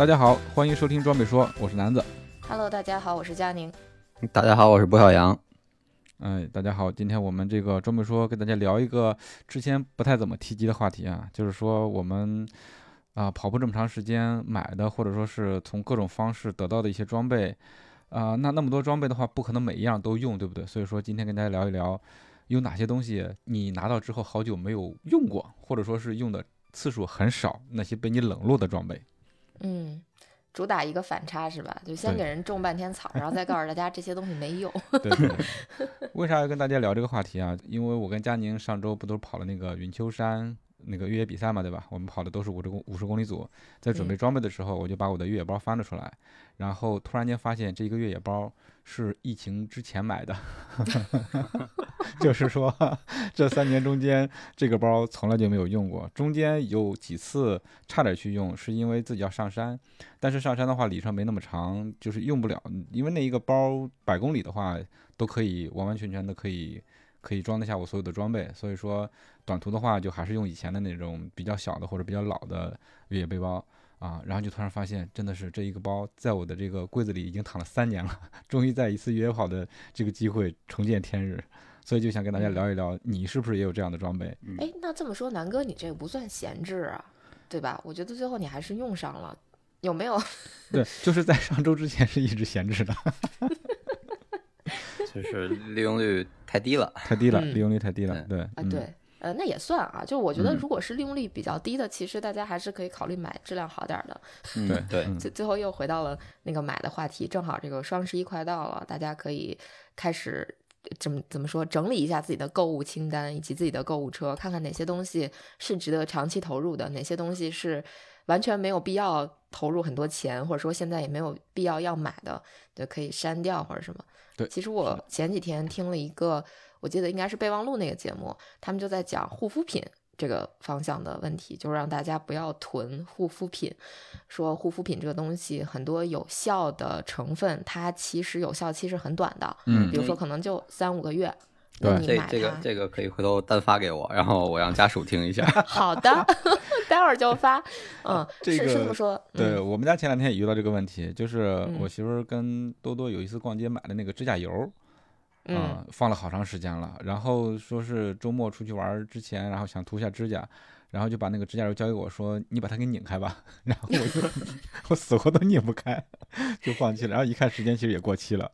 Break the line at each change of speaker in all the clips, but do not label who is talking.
大家好，欢迎收听装备说，我是南子。
Hello，大家好，我是佳宁。
大家好，我是郭小阳。
哎，大家好，今天我们这个装备说跟大家聊一个之前不太怎么提及的话题啊，就是说我们啊、跑步这么长时间买的，或者说是从各种方式得到的一些装备啊、那那么多装备的话，不可能每一样都用，对不对？所以说今天跟大家聊一聊，有哪些东西你拿到之后好久没有用过，或者说是用的次数很少，那些被你冷落的装备。
嗯，主打一个反差是吧？就先给人种半天草，然后再告诉大家这些东西没用。
对。为啥要跟大家聊这个话题啊？因为我跟佳宁上周不都跑了那个云丘山那个越野比赛嘛，对吧？我们跑的都是五十公五十公里组，在准备
嗯
装备的时候，我就把我的越野包翻了出来，然后突然间发现这一个越野包是疫情之前买的，就是说这三年中间这个包从来就没有用过，中间有几次差点去用，是因为自己要上山，但是上山的话里程没那么长，就是用不了，因为那一个包百公里的话都可以完完全全的可以可以装得下我所有的装备，所以说短途的话就还是用以前的那种比较小的或者比较老的越野背包啊，然后就突然发现真的是这一个包在我的这个柜子里已经躺了三年了，终于在一次越野跑的这个机会重见天日，所以就想跟大家聊一聊，你是不是也有这样的装备？
哎，那这么说，南哥你这个不算闲置啊，对吧？我觉得最后你还是用上了，有没有？
对，就是在上周之前是一直闲置的，
就是利用率太低了。
太低了，
嗯
利用率太低了，对，
啊，
嗯
对，呃，那也算啊。就我觉得，
嗯
如果是利用率比较低的，其实大家还是可以考虑买质量好点儿的。
嗯
对
对，
嗯
最最后又回到了那个买的话题，正好这个双十一快到了，大家可以开始怎么怎么说，整理一下自己的购物清单以及自己的购物车，看看哪些东西是值得长期投入的，哪些东西是完全没有必要投入很多钱，或者说现在也没有必要要买的，就可以删掉或者什么。
对
其实我前几天听了一个，我记得应该是备忘录那个节目，他们就在讲护肤品。这个方向的问题，就是让大家不要囤护肤品。说护肤品这个东西，很多有效的成分，它其实有效期是很短的，
嗯
比如说可能就三五个月。
对
这这个，这个可以回头单发给我，然后我让家属听一下。
好的，待会儿就发。嗯，
这
是是这
个
么说。
对
嗯
我们家前两天也遇到这个问题，就是
嗯
我媳妇儿跟多多有一次逛街买的那个指甲油，
嗯
啊，放了好长时间了。然后说是周末出去玩儿之前，然后想涂一下指甲，然后就把那个指甲油交给我说：“你把它给拧开吧。”然后我就 我死活都拧不开，就放弃了。然后一看时间，其实也过期了。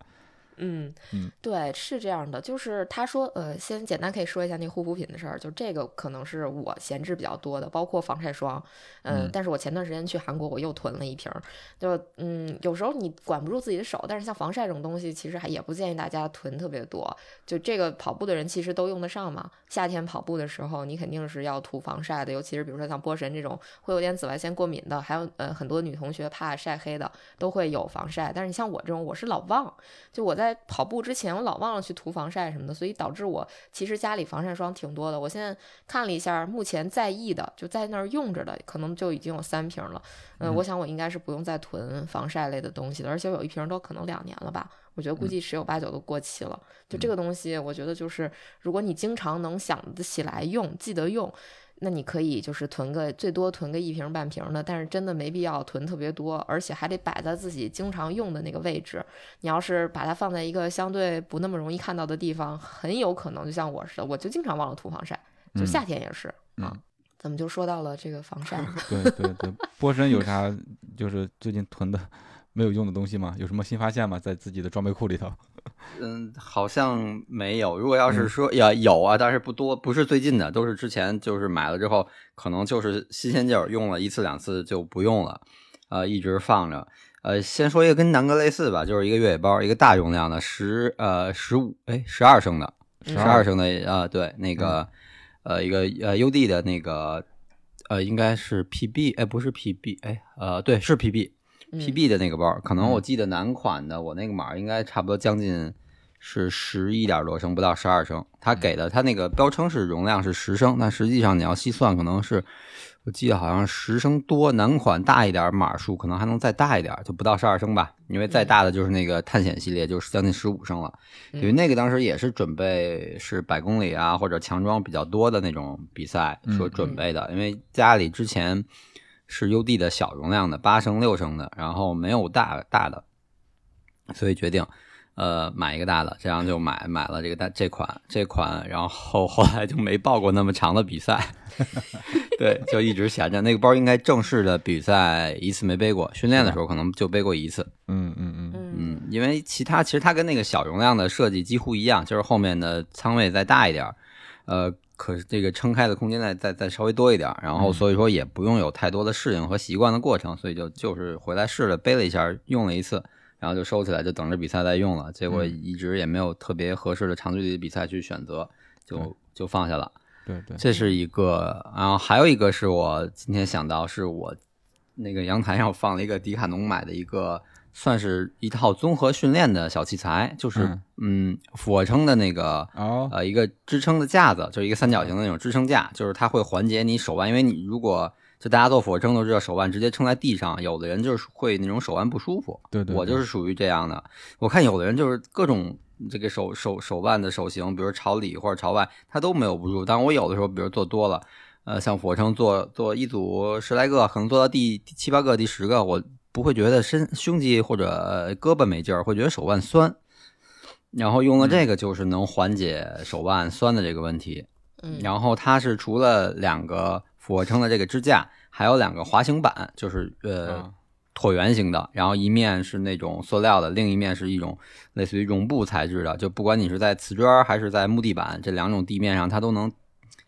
嗯
嗯，
对，是这样的，就是他说，呃，先简单可以说一下那个护肤品的事儿，就这个可能是我闲置比较多的，包括防晒霜，嗯，
嗯。
但是我前段时间去韩国，我又囤了一瓶儿，就嗯，有时候你管不住自己的手，但是像防晒这种东西，其实还也不建议大家囤特别多，就这个跑步的人其实都用得上嘛，夏天跑步的时候，你肯定是要涂防晒的，尤其是比如说像波神这种会有点紫外线过敏的，还有呃很多女同学怕晒黑的，都会有防晒，但是你像我这种，我是老忘。就我在跑步之前，我老忘了去涂防晒什么的，所以导致我其实家里防晒霜挺多的。我现在看了一下，目前在意的就在那儿用着的，可能就已经有三瓶了。嗯，我想我应该是不用再囤防晒类的东西了，而且有一瓶都可能两年了吧。我觉得估计十有八九都过期了。就这个东西，我觉得就是如果你经常能想得起来用，记得用。那你可以就是囤个最多囤个一瓶半瓶的，但是真的没必要囤特别多，而且还得摆在自己经常用的那个位置。你要是把它放在一个相对不那么容易看到的地方，很有可能就像我似的，我就经常忘了涂防晒，就
嗯
夏天也是、
嗯
啊。怎么就说到了这个防晒？
对对对，波神有啥就是最近囤的没有用的东西吗？有什么新发现吗？在自己的装备库里头？
嗯，好像没有。如果要是
嗯
说呀有啊，但是不多，不是最近的，都是之前就是买了之后，可能就是新鲜劲儿，用了一次两次就不用了，呃，一直放着。呃，先说一个跟南哥类似吧，就是一个越野包，一个大容量的十呃十五哎十二升的，十二升的呃，对，那个呃一个呃 UD 的那个呃应该是 PB，哎不是 PB，哎呃对是 PB。
嗯
PB 的那个包，可能
嗯
我记得男款的，我那个码应该差不多将近是十一点多升，不到十二升。他给的他那个标称是容量是十升，但实际上你要细算，可能是我记得好像十升多。男款大一点码数可能还能再大一点，就不到十二升吧。因为再大的就是那个探险系列，就是将近十五升了。因为那个当时也是准备是百公里啊或者强装比较多的那种比赛所准备的，因为家里之前。是 UD 的小容量的八升六升的，然后没有大大的，所以决定呃买一个大的，这样就买买了这个大这款这款，然后后来就没报过那么长的比赛，对，就一直闲着。那个包应该正式的比赛一次没背过，训练的时候可能就背过一次。
嗯嗯嗯
嗯
嗯，因为其他其实它跟那个小容量的设计几乎一样，就是后面的仓位再大一点儿，呃。可是这个撑开的空间再再再稍微多一点，然后所以说也不用有太多的适应和习惯的过程，所以就就是回来试了背了一下，用了一次，然后就收起来，就等着比赛再用了。结果一直也没有特别合适的长距离比赛去选择，就就放下了。
对对，
这是一个，然后还有一个是我今天想到，是我那个阳台上放了一个迪卡侬买的一个。算是一套综合训练的小器材，就是
嗯
嗯俯卧撑的那个
哦
呃一个支撑的架子，就是一个三角形的那种支撑架，就是它会缓解你手腕，因为你如果就大家做俯卧撑都知道，手腕直接撑在地上，有的人就是会那种手腕不舒服。
对对，
我就是属于这样的。我看有的人就是各种这个手手手腕的手型，比如朝里或者朝外，他都没有不舒服。但我有的时候，比如做多了，呃，像俯卧撑做做一组十来个，可能做到第第七八个、第十个，我。不会觉得身胸肌或者胳膊没劲儿，会觉得手腕酸，然后用了这个就是能缓解手腕酸的这个问题。
嗯，
然后它是除了两个俯卧撑的这个支架，还有两个滑行板，就是呃椭圆形的，然后一面是那种塑料的，另一面是一种类似于绒布材质的。就不管你是在瓷砖还是在木地板这两种地面上，它都能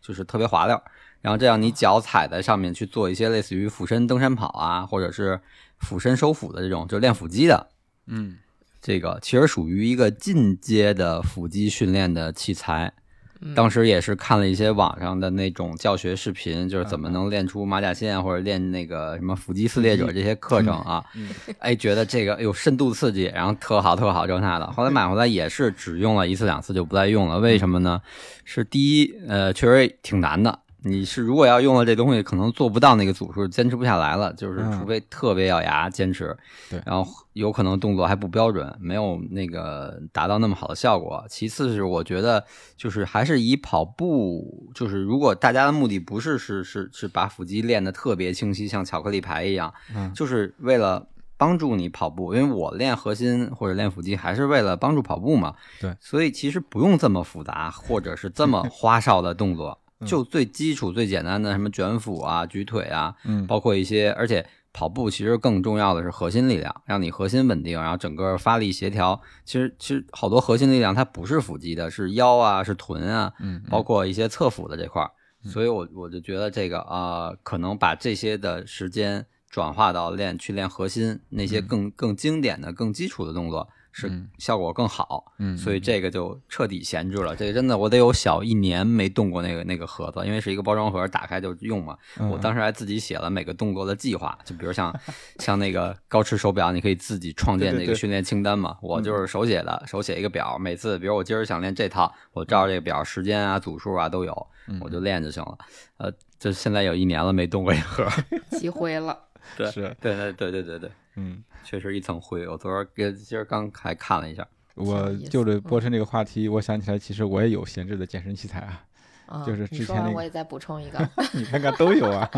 就是特别滑溜。然后这样你脚踩在上面去做一些类似于俯身登山跑啊，或者是俯身收腹的这种，就练腹肌的，
嗯，
这个其实属于一个进阶的腹肌训练的器材。
嗯
当时也是看了一些网上的那种教学视频，就是怎么能练出马甲线或者练那个什么腹肌撕裂者这些课程啊。
嗯
哎，觉得这个有深度刺激，然后特好特好这那的。后来买回来也是只用了一次两次就不再用了，为什么呢？是第一，呃，确实挺难的。你是如果要用了这东西，可能做不到那个组数，坚持不下来了。就是
嗯
除非特别咬牙坚持，
对
然后有可能动作还不标准，没有那个达到那么好的效果。其次是我觉得，就是还是以跑步，就是如果大家的目的不是是是是把腹肌练得特别清晰，像巧克力牌一样，
嗯
就是为了。帮助你跑步，因为我练核心或者练腹肌还是为了帮助跑步嘛。
对，
所以其实不用这么复杂，或者是这么花哨的动作，就最基础、最简单的什么卷腹啊、举腿啊，
嗯，
包括一些，而且跑步其实更重要的是核心力量，让你核心稳定，然后整个发力协调。其实其实好多核心力量它不是腹肌的，是腰啊，是臀啊，
嗯，
包括一些侧腹的这块儿。所以我我就觉得这个啊、呃可能把这些的时间转化到练去练核心那些更更经典的、更基础的动作。是
嗯
效果更好，
嗯
所以这个就彻底闲置了。这个真的我得有小一年没动过那个那个盒子，因为是一个包装盒，打开就用嘛。
嗯
我当时还自己写了每个动作的计划，就比如像像那个高驰手表，你可以自己创建
对对对
这个训练清单嘛。我就是手写的，手写一个表，每次比如我今儿想练这套，我照着这个表，时间啊、组数啊都有，
嗯
我就练就行了。呃，就现在有一年了没动过一盒，
积灰了。
对
是，
对对对对对对，
嗯，
确实一层灰。我昨儿跟今儿刚还看了一下，
我就着波晨这个话题，我想起来，其实我也有闲置的健身器材啊，
啊，
就是之前那个
我也再补充一个，
你看看都有啊。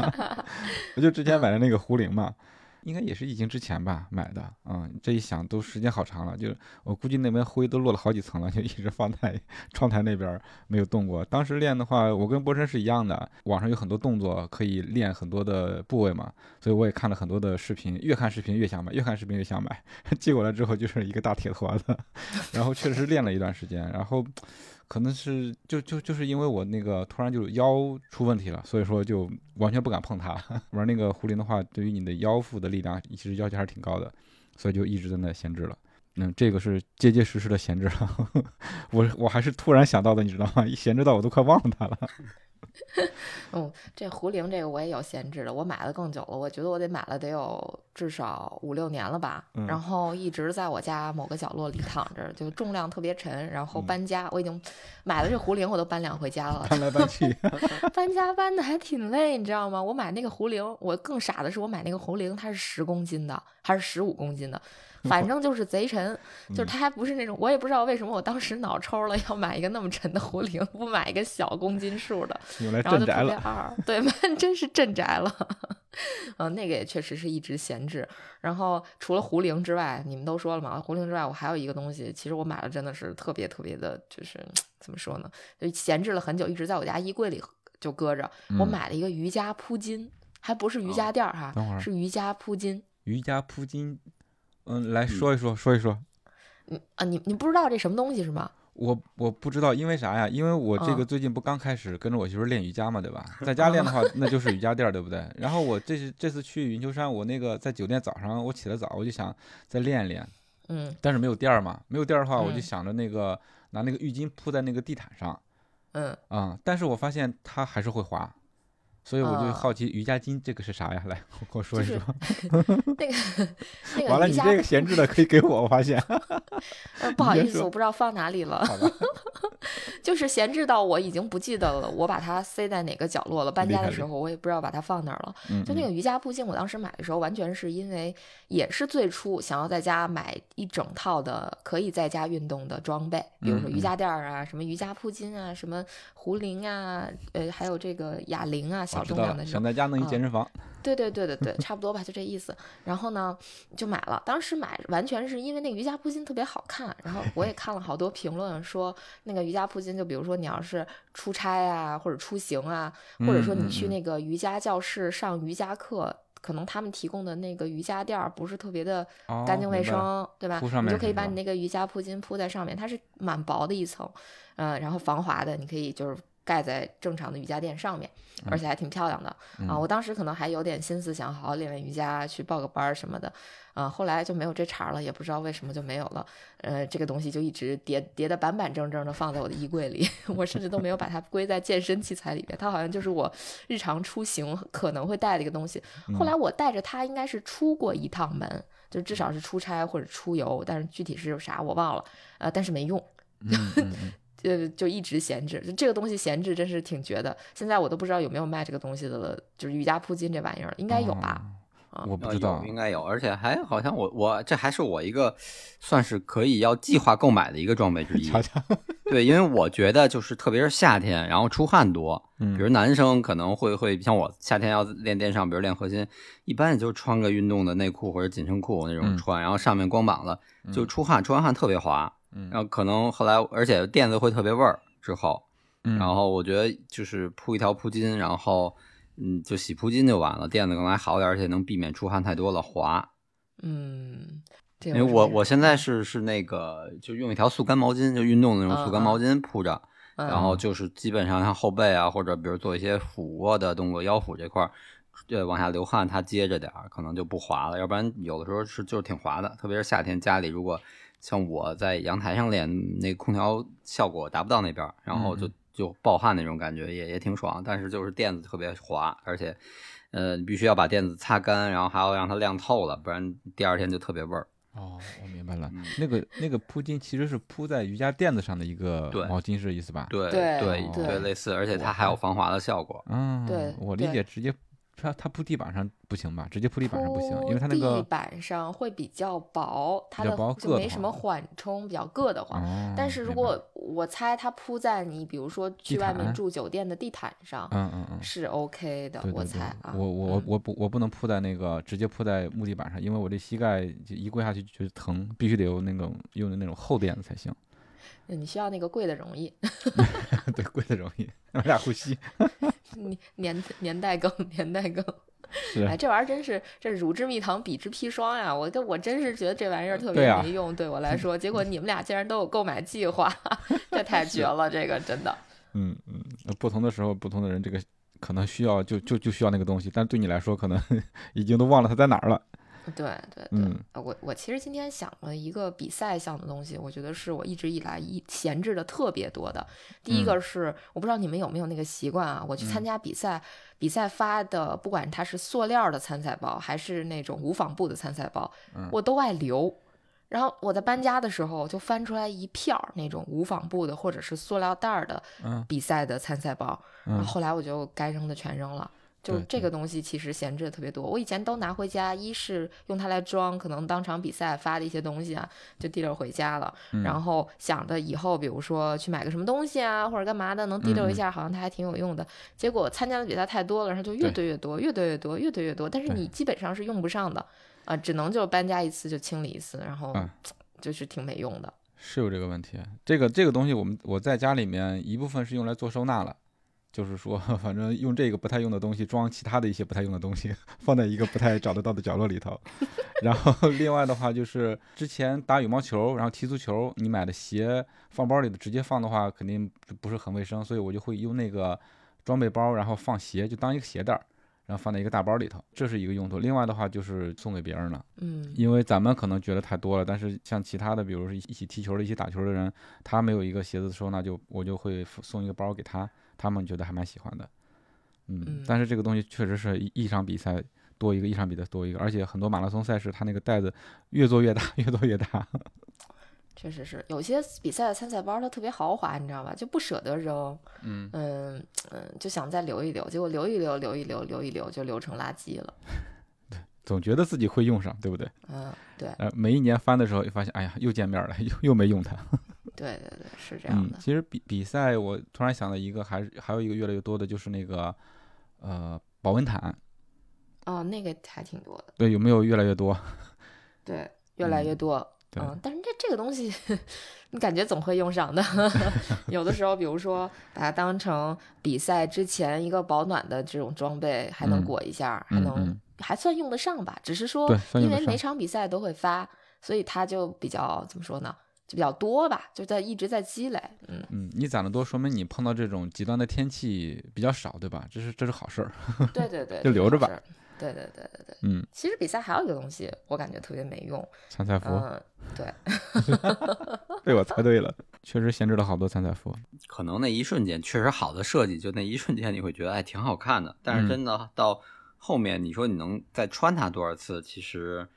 我就之前买的那个壶铃嘛，应该也是疫情之前吧买的，嗯，这一想都时间好长了，就是我估计那边灰都落了好几层了，就一直放在 窗台那边没有动过。当时练的话，我跟波琛是一样的，网上有很多动作可以练很多的部位嘛，所以我也看了很多的视频，越看视频越想买，越看视频越想买。寄过来之后就是一个大铁坨子，然后确实练了一段时间，然后。可能是就就就是因为我那个突然就腰出问题了，所以说就完全不敢碰它。玩那个壶铃的话，对于你的腰腹的力量其实要求还是挺高的，所以就一直在那闲置了。嗯，这个是结结实实的闲置了。我我还是突然想到的，你知道吗？一闲置到我都快忘了它了。
嗯，这壶铃这个我也有闲置的，我买的更久了，我觉得我得买了得有至少五六年了吧，
嗯。
然后一直在我家某个角落里躺着，就重量特别沉，然后搬家，我已经买了这壶铃，我都搬两回家了，
搬来搬去，
搬家搬的还挺累，你知道吗？我买那个壶铃，我更傻的是我买那个壶铃，它是十公斤的还是十五公斤的，反正就是贼沉，就是它还不是那种，我也不知道为什么我当时脑抽了要买一个那么沉的壶铃，不买一个小公斤数的。然后就特别。二，对，真是镇宅了。嗯，那个也确实是一直闲置。然后除了壶铃之外，你们都说了嘛，壶铃之外，我还有一个东西，其实我买了真的是特别特别的，就是 怎么说呢，就闲置了很久，一直在我家衣柜里就搁着。我
嗯
买了一个瑜伽铺巾，还不是瑜伽垫儿哈，是瑜伽铺巾。
瑜伽铺巾，嗯，来说一说，说一说。
你啊，你你不知道这什么东西是吗？
我我不知道，因为啥呀？因为我这个
嗯
最近不刚开始跟着我媳妇练瑜伽嘛，对吧？在 家练的话，那就是瑜伽垫儿，对不对？然后我这是这次去云丘山，我那个在酒店早上我起得早，我就想再练一练，
嗯
但是没有垫儿嘛，没有垫儿的话，我就
嗯
想着那个拿那个浴巾铺在那个地毯上
嗯，
啊、但是我发现它还是会滑，所以我就
啊
好奇瑜伽巾这个是啥呀？来，给我说一说。
那个那
完了，
个瑜伽
你这个闲置的可以给我，我发现。
呃，不好意思，我不知道放哪里了。
好吧，
就是闲置到我已经不记得了，我把它塞在哪个角落了。搬家的时候，我也不知道把它放哪儿了。就那个瑜伽铺巾，我当时买的时候，完全是因为也是最初想要在家买一整套的可以在家运动的装备，比如说
嗯
瑜伽垫儿啊、什么瑜伽铺巾啊、什么壶铃啊，呃，还有这个哑铃啊，小重量的
想。在家弄一
啊
健身房。
对对对对对，差不多吧，就这意思。然后呢，就买了。当时买完全是因为那瑜伽铺巾特别好看，然后我也看了好多评论说，那个瑜伽铺巾，就比如说你要是出差啊，或者出行啊，或者说你去那个瑜伽教室上瑜伽课。可能他们提供的那个瑜伽垫儿不是特别的
哦
干净卫生，对吧？你就可以把你那个瑜伽铺巾铺在上面，它是蛮薄的一层，嗯、然后防滑的，你可以就是盖在正常的瑜伽垫上面，而且还挺漂亮的、啊。
嗯
我当时可能还有点心思想好好练练瑜伽，去报个班儿什么的，啊，后来就没有这茬儿了，也不知道为什么就没有了。呃，这个东西就一直叠叠的板板正正的放在我的衣柜里，我甚至都没有把它归在健身器材里边，它好像就是我日常出行可能会带的一个东西。后来我带着它应该是出过一趟门，就至少是出差或者出游，但是具体是啥我忘了，呃，但是没用。呃，就一直闲置，就这个东西闲置真是挺绝的。现在我都不知道有没有卖这个东西的了，就是瑜伽铺巾这玩意儿，应该有吧？
哦我不
呃
知道，
应该有，而且还好像我我这还是我一个算是可以要计划购买的一个装备之一。
瞧瞧，
对，因为我觉得就是特别是夏天，然后出汗多，
嗯
比如男生可能会会像我夏天要练电上，比如练核心，一般也就穿个运动的内裤或者紧身裤那种
嗯
穿，然后上面光膀子，就出汗，出完汗特别滑，
嗯。
然后可能后来而且垫子会特别味儿之后，
嗯。
然后我觉得就是铺一条铺巾，然后嗯就洗铺巾就完了，垫子可能还好点，而且能避免出汗太多了滑。
嗯，
因为我我现在是是那个就用一条速干毛巾，就运动的那种速干毛巾铺着，
嗯。
然后就是基本上像后背啊，或者比如做一些俯卧的动作，腰腹这块儿，呃往下流汗，它接着点儿，可能就不滑了。要不然有的时候是就是挺滑的，特别是夏天家里如果像我在阳台上练，那空调效果达不到那边，然后就
嗯
就暴汗那种感觉也也挺爽，但是就是垫子特别滑，而且呃你必须要把垫子擦干，然后还要让它晾透了，不然第二天就特别味儿。
哦，我明白了
嗯，
那个那个铺巾其实是铺在瑜伽垫子上的一个毛巾，是这意思吧？
对
对
对
对
类似，而且它还有防滑的效果。
嗯，
对
我理解直接它它铺地板上不行吧？直接铺地板上不行，因为它那
个地板上会比较薄，它的就没什么缓冲，比较硌得慌。
哦，
但是如果我猜它铺在你比如说去外面住酒店的地毯上，
嗯嗯嗯，
是 OK 的，
对对对
我猜啊。
我我我
嗯
我不我不能铺在那个直接铺在木地板上，因为我这膝盖就一跪下去就疼，必须得有那种用的那种厚垫子才行。
你需要那个跪的容易，
对，跪的容易，我俩呼吸。
你年年代更年代更。
是
哎，这玩意儿真是这乳之蜜糖，彼之砒霜呀！我这我真是觉得这玩意儿特别没用，对我来 说。结果你们俩竟然都有购买计划，这太绝了！这个真的。
嗯嗯，那不同的时候，不同的人，这个可能需要就就就需要那个东西，但对你来说，可能已经都忘了它在哪儿了。
对对对，我我其实今天想了一个比赛项的东西，我觉得是我一直以来一闲置的特别多的。第一个是、我不知道你们有没有那个习惯啊，我去参加比赛，比赛发的不管它是塑料的参赛包还是那种无纺布的参赛包，我都爱留。然后我在搬家的时候就翻出来一票儿那种无纺布的或者是塑料袋儿的
嗯
比赛的参赛包，然后后来我就该扔的全扔了。就这个东西其实闲置的特别多，我以前都拿回家，一是用它来装可能当场比赛发的一些东西啊，就提溜回家了。
嗯
然后想着以后比如说去买个什么东西啊，或者干嘛的，能提溜一下，好像它还挺有用的。结果参加的比赛太多了，然后就越堆越多，越堆越多，越堆越多。但是你基本上是用不上的，啊、只能就搬家一次就清理一次，然后
嗯
就是挺没用的。
是有这个问题。这个这个东西，我们我在家里面一部分是用来做收纳了，就是说，反正用这个不太用的东西装其他的一些不太用的东西，放在一个不太找得到的角落里头。然后另外的话就是之前打羽毛球，然后踢足球，你买的鞋放包里的直接放的话，肯定不是很卫生，所以我就会用那个装备包，然后放鞋，就当一个鞋带儿。然后放在一个大包里头，这是一个用途。另外的话就是送给别人了，
嗯
因为咱们可能觉得太多了，但是像其他的，比如说一起踢球的、一起打球的人，他没有一个鞋子的收纳，就我就会送一个包给他，他们觉得还蛮喜欢的。嗯，
嗯
但是这个东西确实是一一场比赛多一个，一场比赛多一个，而且很多马拉松赛事，它那个袋子越做越大，越做越大。
确实是有些比赛的参赛包它特别豪华，你知道吧？就不舍得扔，
嗯
嗯嗯，就想再留一留，结果留一留，留一留，留一留就留成垃圾了。
对总觉得自己会用上，对不对？
嗯，对
呃，每一年翻的时候，发现哎呀，又见面了，又又没用它。
对对对，是这样的，。
嗯其实比比赛，我突然想到一个，还是还有一个越来越多的，就是那个呃保温毯。
哦，那个还挺多的，
对，有没有越来越多？
对，越来越
嗯
多。
对
嗯，但是这这个东西，你感觉总会用上的。有的时候，比如说把它当成比赛之前一个保暖的这种装备，还能
嗯
裹一下，还能、还算用得上吧。只是说因为每场比赛都会发，所以它就比较怎么说呢？就比较多吧，就在一直在积累。嗯，
嗯，你攒的多，说明你碰到这种极端的天气比较少，对吧？这是这是好事儿。
对对对，
就留着吧。
对对对对对，
嗯，
其实比赛还有一个东西，我感觉特别没用。
参赛服、
嗯，对，
被我猜对了，确实闲置了好多参赛服。
可能那一瞬间确实好的设计，就那一瞬间你会觉得哎挺好看的，但
嗯
是真的到后面你说你能再穿它多少次，其实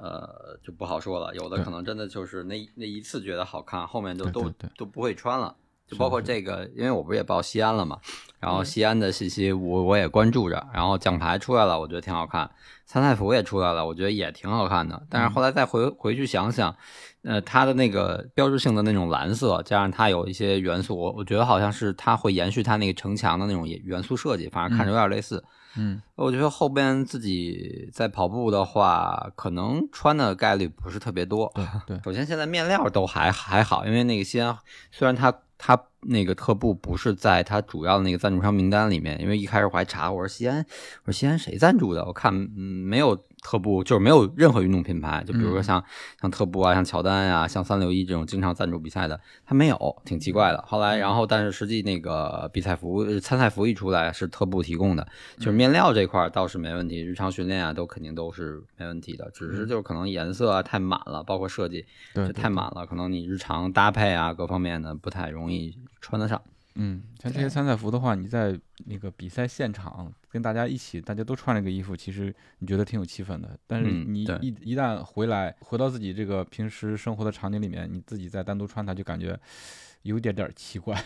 呃就不好说了。有的可能真的就是那那一次觉得好看，后面就都都不会穿了。就包括这个，因为我不是也报西安了嘛，然后
嗯
西安的信息我我也关注着，然后奖牌出来了，我觉得挺好看，参赛服也出来了，我觉得也挺好看的。但是后来再回回去想想，呃，它的那个标志性的那种蓝色，加上它有一些元素，我我觉得好像是它会延续它那个城墙的那种元素设计，反正看着有点类似。
嗯，
我觉得后边自己在跑步的话，可能穿的概率不是特别多。
对对，
首先现在面料都还还好，因为那个西安虽然它它那个特步不是在它主要的那个赞助商名单里面，因为一开始我还查，我说西安，我说西安谁赞助的？我看嗯没有特步，就是没有任何运动品牌，就比如说
嗯。
像、像特步啊，像乔丹啊、像三六一这种经常赞助比赛的，它没有，挺奇怪的。后来然后但是实际那个比赛服、呃参赛服一出来是特步提供的，就是面料这块倒是没问题，日常训练啊都肯定都是没问题的，只是就是可能颜色啊太满了，包括设计
对
太满了，可能你日常搭配啊各方面的不太容易穿得上。
嗯，像这些参赛服的话，你在那个比赛现场跟大家一起，大家都穿这个衣服，其实你觉得挺有气氛的。但是你
嗯
一、一旦回来，回到自己这个平时生活的场景里面，你自己再单独穿它，就感觉有点点儿奇怪。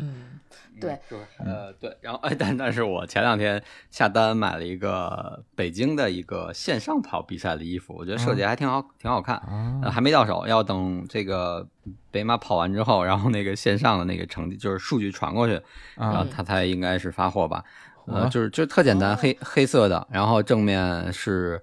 嗯，对，
就是呃对，然后哎，但但是我前两天下单买了一个北京的一个线上跑比赛的衣服，我觉得设计还挺好，挺好看。还没到手，要等这个北马跑完之后，然后那个线上的那个成绩就是数据传过去，然后
啊，
它才应该是发货吧。呃，
嚯
就是就特简单，黑黑色的，然后正面是，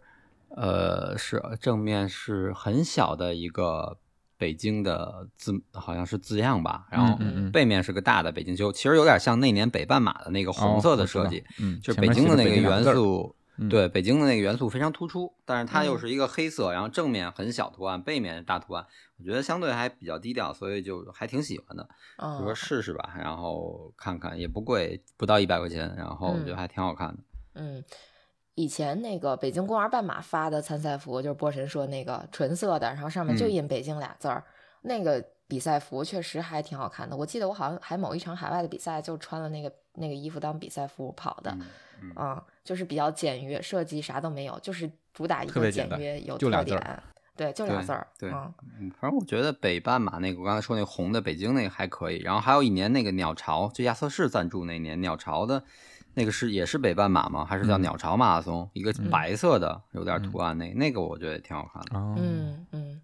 呃，是正面是很小的一个北京的字，好像是字样吧，然后背面是个大的北京秋其实有点像那年北半马的那个红色的设计，
嗯，
就是北京的那个元素，
嗯
对北京的那个元素非常突出，但是它又
嗯
是一个黑色，然后正面很小图案，背面大图案，我觉得相对还比较低调，所以就还挺喜欢的。
嗯
就说试试吧，然后看看也不贵，不到一百块钱，然后我觉得
嗯
还挺好看的。
嗯，以前那个北京公园半马发的参赛服，就是波神说那个纯色的，然后上面就
嗯。
印北京俩字儿，那个比赛服确实还挺好看的。我记得我好像还某一场海外的比赛就穿了那个那个衣服当比赛服跑的，
嗯嗯
嗯，就是比较简约，设计啥都没有，就是主打一个
简
约有
就俩字儿
特点，对，就俩字儿，
对
嗯，
嗯，反正我觉得北半马那个，我刚才说那红的北京那个还可以，然后还有一年那个鸟巢，就亚瑟士赞助那年鸟巢的，那个是也是北半马吗？还是叫
嗯。
鸟巢马拉松？一个
嗯。
白色的，有点图案那那个我觉得也挺好看的。
哦，
嗯嗯，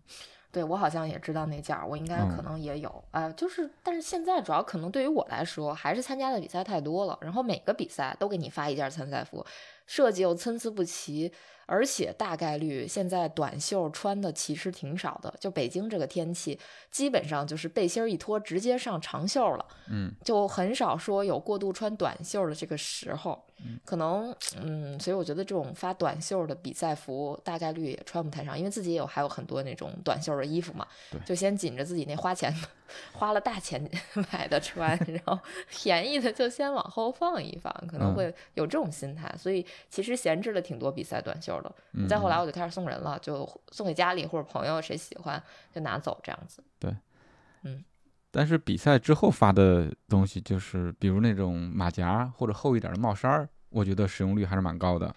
对我好像也知道那件儿，我应该可
嗯。
能也有，呃，就是，但是现在主要可能对于我来说，还是参加的比赛太多了，然后每个比赛都给你发一件参赛服，设计又参差不齐，而且大概率现在短袖穿的其实挺少的，就北京这个天气，基本上就是背心儿一脱直接上长袖了。
嗯。
就很少说有过度穿短袖的这个时候，可能嗯，所以我觉得这种发短袖的比赛服大概率也穿不太上，因为自己也有还有很多那种短袖的衣服嘛
对，
就先紧着自己那花钱花了大钱 买的穿，然后便宜的就先往后放一放，可能
嗯。
会有这种心态，所以其实闲置了挺多比赛短袖的。
嗯，
再后来
嗯
我就开始送人了，就送给家里或者朋友谁喜欢就拿走这样子。
对，嗯但是比赛之后发的东西，就是比如那种马甲或者厚一点的帽衫儿，我觉得使用率还是蛮高的。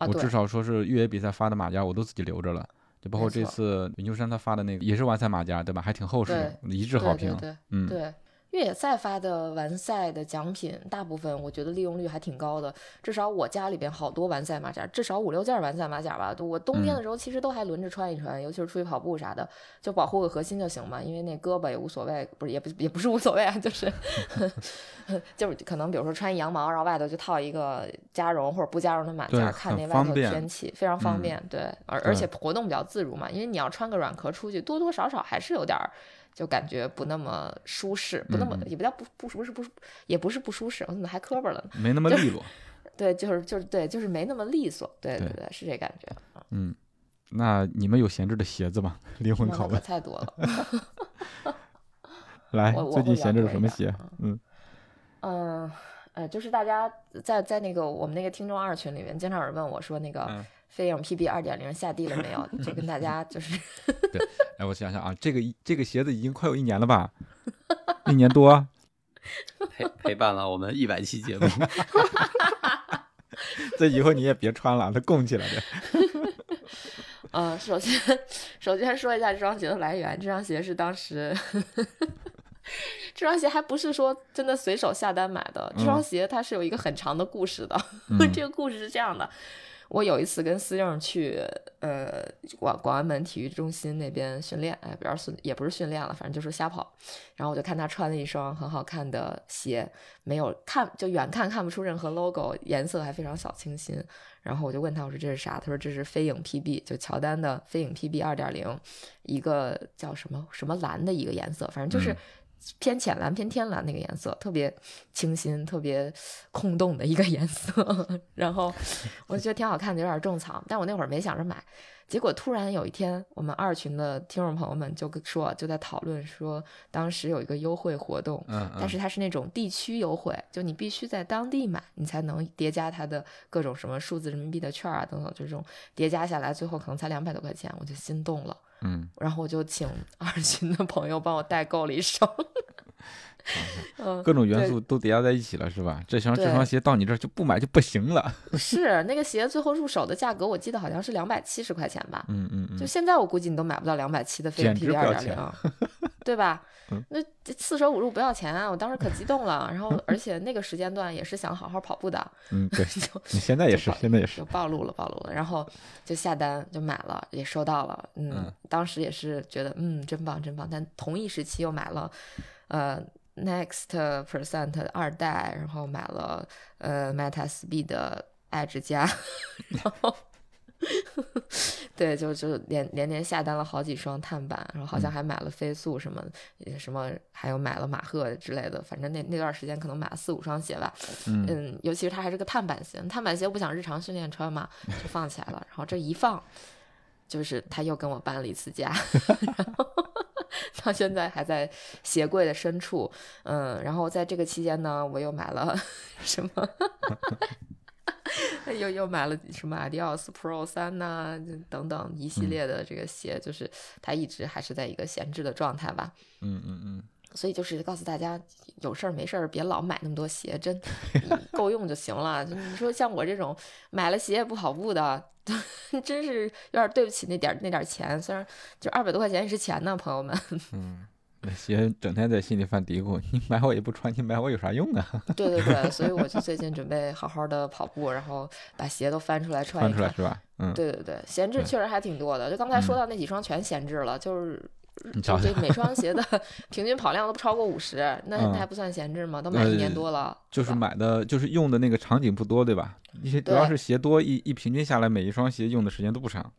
我至，少说是越野比赛发的马甲，我都自己留着了。就包括这次云秋山他发的那个也是完赛马甲，对吧？还挺厚实的，一致好评。
对对对。
嗯，
对，越野赛发的完赛的奖品，大部分我觉得利用率还挺高的。至少我家里边好多完赛马甲，至少五六件完赛马甲吧。我冬天的时候其实都还轮着穿一穿，尤其是出去跑步啥的，就保护个核心就行嘛。因为那胳膊也无所谓，不是也不也不是无所谓啊，就是 就是可能比如说穿羊毛，然后外头就套一个加绒或者不加绒的马甲，看那外头天气非常方
嗯
便。对，而而且活动比较自如嘛，因为你要穿个软壳出去，多多少少还是有点儿。就感觉不那么舒适，不那么也不叫不不不是不是也不是不舒适，我怎么还磕巴了呢？
没那么利落。
对，就是就是对，就是没那么利索，对对
对
对，是这感觉。
嗯，那你们有闲置的鞋子吗？灵魂拷问。
太多了。
来最近闲置
会要多一点
了什么鞋？嗯
嗯，呃，就是大家在在那个我们那个听众二群里面，经常有人问我说，那个
嗯
飞影 PB 二点零下地了没有？就跟大家 就是对
哎，我想想啊，这个这个鞋子已经快有一年了吧？一年多。
陪陪伴了我们一百期节目，
这以后你也别穿了，它供起来的。
呃，首先首先说一下这双鞋的来源，这双鞋是当时。这双鞋还不是说真的随手下单买的，这双
嗯
鞋它是有一个很长的故事的。
嗯
这个故事是这样的：我有一次跟思颖去呃广广安门体育中心那边训练，哎，不要训也不是训练了，反正就是瞎跑。然后我就看他穿了一双很好看的鞋，没有看就远看看不出任何 logo，颜色还非常小清新。然后我就问他，我说这是啥？他说这是飞影 PB，就乔丹的飞影 PB 二点零，一个叫什么什么蓝的一个颜色，反正就是
嗯
偏浅蓝、偏天蓝那个颜色，特别清新、特别空洞的一个颜色。然后我就觉得挺好看的，有点种草，但我那会儿没想着买。结果突然有一天，我们二群的听众朋友们就说，就在讨论说，当时有一个优惠活动。但是它是那种地区优惠，就你必须在当地买，你才能叠加它的各种什么数字人民币的券啊等等，就这种叠加下来，最后可能才两百多块钱，我就心动了。
嗯，
然后我就请二群的朋友帮我代购了一双，嗯，
各种元素都叠加在一起了，是吧？这双这双鞋到你这儿就不买就不行了。
是那个鞋最后入手的价格，我记得好像是两百七十块钱吧。
嗯嗯嗯
就。现在我估计你都买不到两百七的飞
简
利
直不要钱
二点零，对吧
嗯？
那四舍五入不要钱啊！我当时可激动了，然后而且那个时间段也是想好好跑步的，
嗯，对，
就
你现在也是，现在也是
就。暴露了，暴露了，然后就下单就买了，也收到了，嗯，
嗯
当时也是觉得嗯真棒真棒，但同一时期又买了呃 Next Percent 的二代，然后买了呃 Meta Speed 的爱之家，然后。对，就就连连连下单了好几双碳板，然后好像
嗯
还买了飞速什么，呃什么还有买了马赫之类的，反正那那段时间可能买了四五双鞋吧。
嗯
嗯，尤其是它还是个碳板鞋，碳板鞋不想日常训练穿嘛，就放起来了。然后这一放，就是他又跟我搬了一次家，然后到现在还在鞋柜的深处。嗯，然后在这个期间呢，我又买了 什么？又又买了什么 Adidas Pro 三呐、等等一系列的这个鞋，就是它一直还是在一个闲置的状态吧。
嗯嗯嗯，
所以就是告诉大家，有事儿没事儿别老买那么多鞋，真 够用就行了。你说像我这种买了鞋也不跑步的，真是有点对不起那点儿那点儿钱。虽然就二百多块钱也是钱呢，朋友们。
嗯，那鞋整天在心里犯嘀咕，你买我也不穿，你买我有啥用啊？
对对对，所以我就最近准备好好的跑步，然后把鞋都翻出来穿一穿。
穿出来是吧？嗯，
对对对，闲置确实还挺多的。就刚才说
嗯
到那几双全闲置了，就是这每双鞋的 平均跑量都不超过五十，那
嗯
那还不算闲置吗？都买一年
呃
多了，
就是买的，就是用的那个场景不多，对吧？一些主要是鞋多，一一平均下来，每一双鞋用的时间都不长。